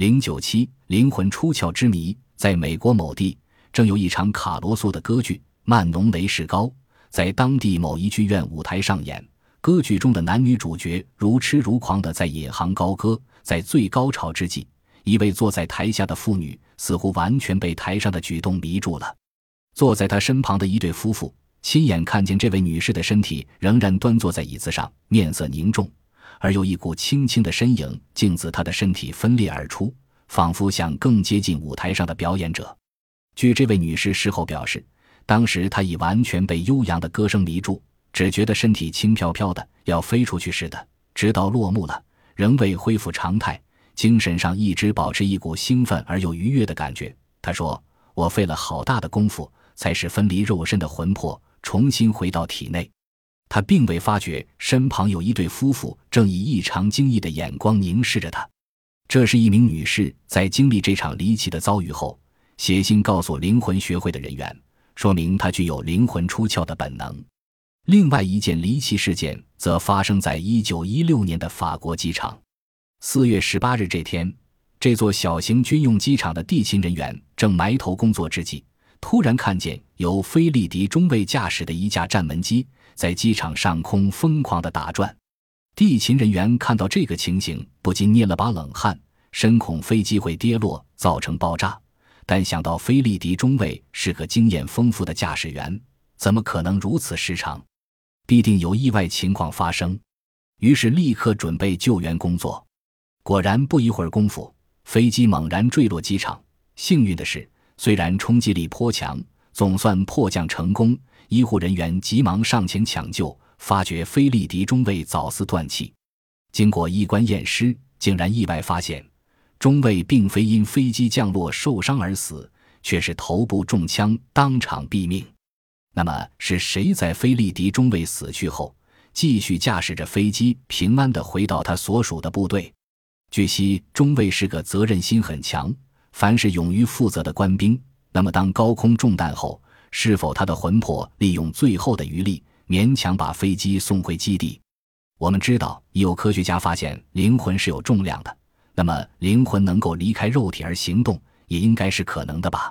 零九七灵魂出窍之谜，在美国某地正有一场卡罗素的歌剧《曼农雷士高》在当地某一剧院舞台上演。歌剧中的男女主角如痴如狂地在引吭高歌，在最高潮之际，一位坐在台下的妇女似乎完全被台上的举动迷住了。坐在她身旁的一对夫妇亲眼看见这位女士的身体仍然端坐在椅子上，面色凝重，而有一股轻轻的身影竟自她的身体分裂而出，仿佛想更接近舞台上的表演者。据这位女士事后表示，当时她已完全被悠扬的歌声迷住。只觉得身体轻飘飘的，要飞出去似的。直到落幕了，仍未恢复常态，精神上一直保持一股兴奋而又愉悦的感觉。他说：“我费了好大的功夫，才使分离肉身的魂魄重新回到体内。”他并未发觉身旁有一对夫妇正以异常惊异的眼光凝视着他。这是一名女士在经历这场离奇的遭遇后，写信告诉灵魂学会的人员，说明她具有灵魂出窍的本能。另外一件离奇事件则发生在一九一六年的法国机场。四月十八日这天，这座小型军用机场的地勤人员正埋头工作之际，突然看见由菲利迪中尉驾驶的一架战门机在机场上空疯狂地打转。地勤人员看到这个情形，不禁捏了把冷汗，深恐飞机会跌落造成爆炸。但想到菲利迪中尉是个经验丰富的驾驶员，怎么可能如此失常？必定有意外情况发生，于是立刻准备救援工作。果然，不一会儿功夫，飞机猛然坠落机场。幸运的是，虽然冲击力颇强，总算迫降成功。医护人员急忙上前抢救，发觉菲利迪中尉早似断气。经过医官验尸，竟然意外发现，中尉并非因飞机降落受伤而死，却是头部中枪，当场毙命。那么是谁在菲利迪中尉死去后，继续驾驶着飞机平安地回到他所属的部队？据悉，中尉是个责任心很强、凡是勇于负责的官兵。那么，当高空中弹后，是否他的魂魄利用最后的余力，勉强把飞机送回基地？我们知道，有科学家发现灵魂是有重量的，那么灵魂能够离开肉体而行动，也应该是可能的吧？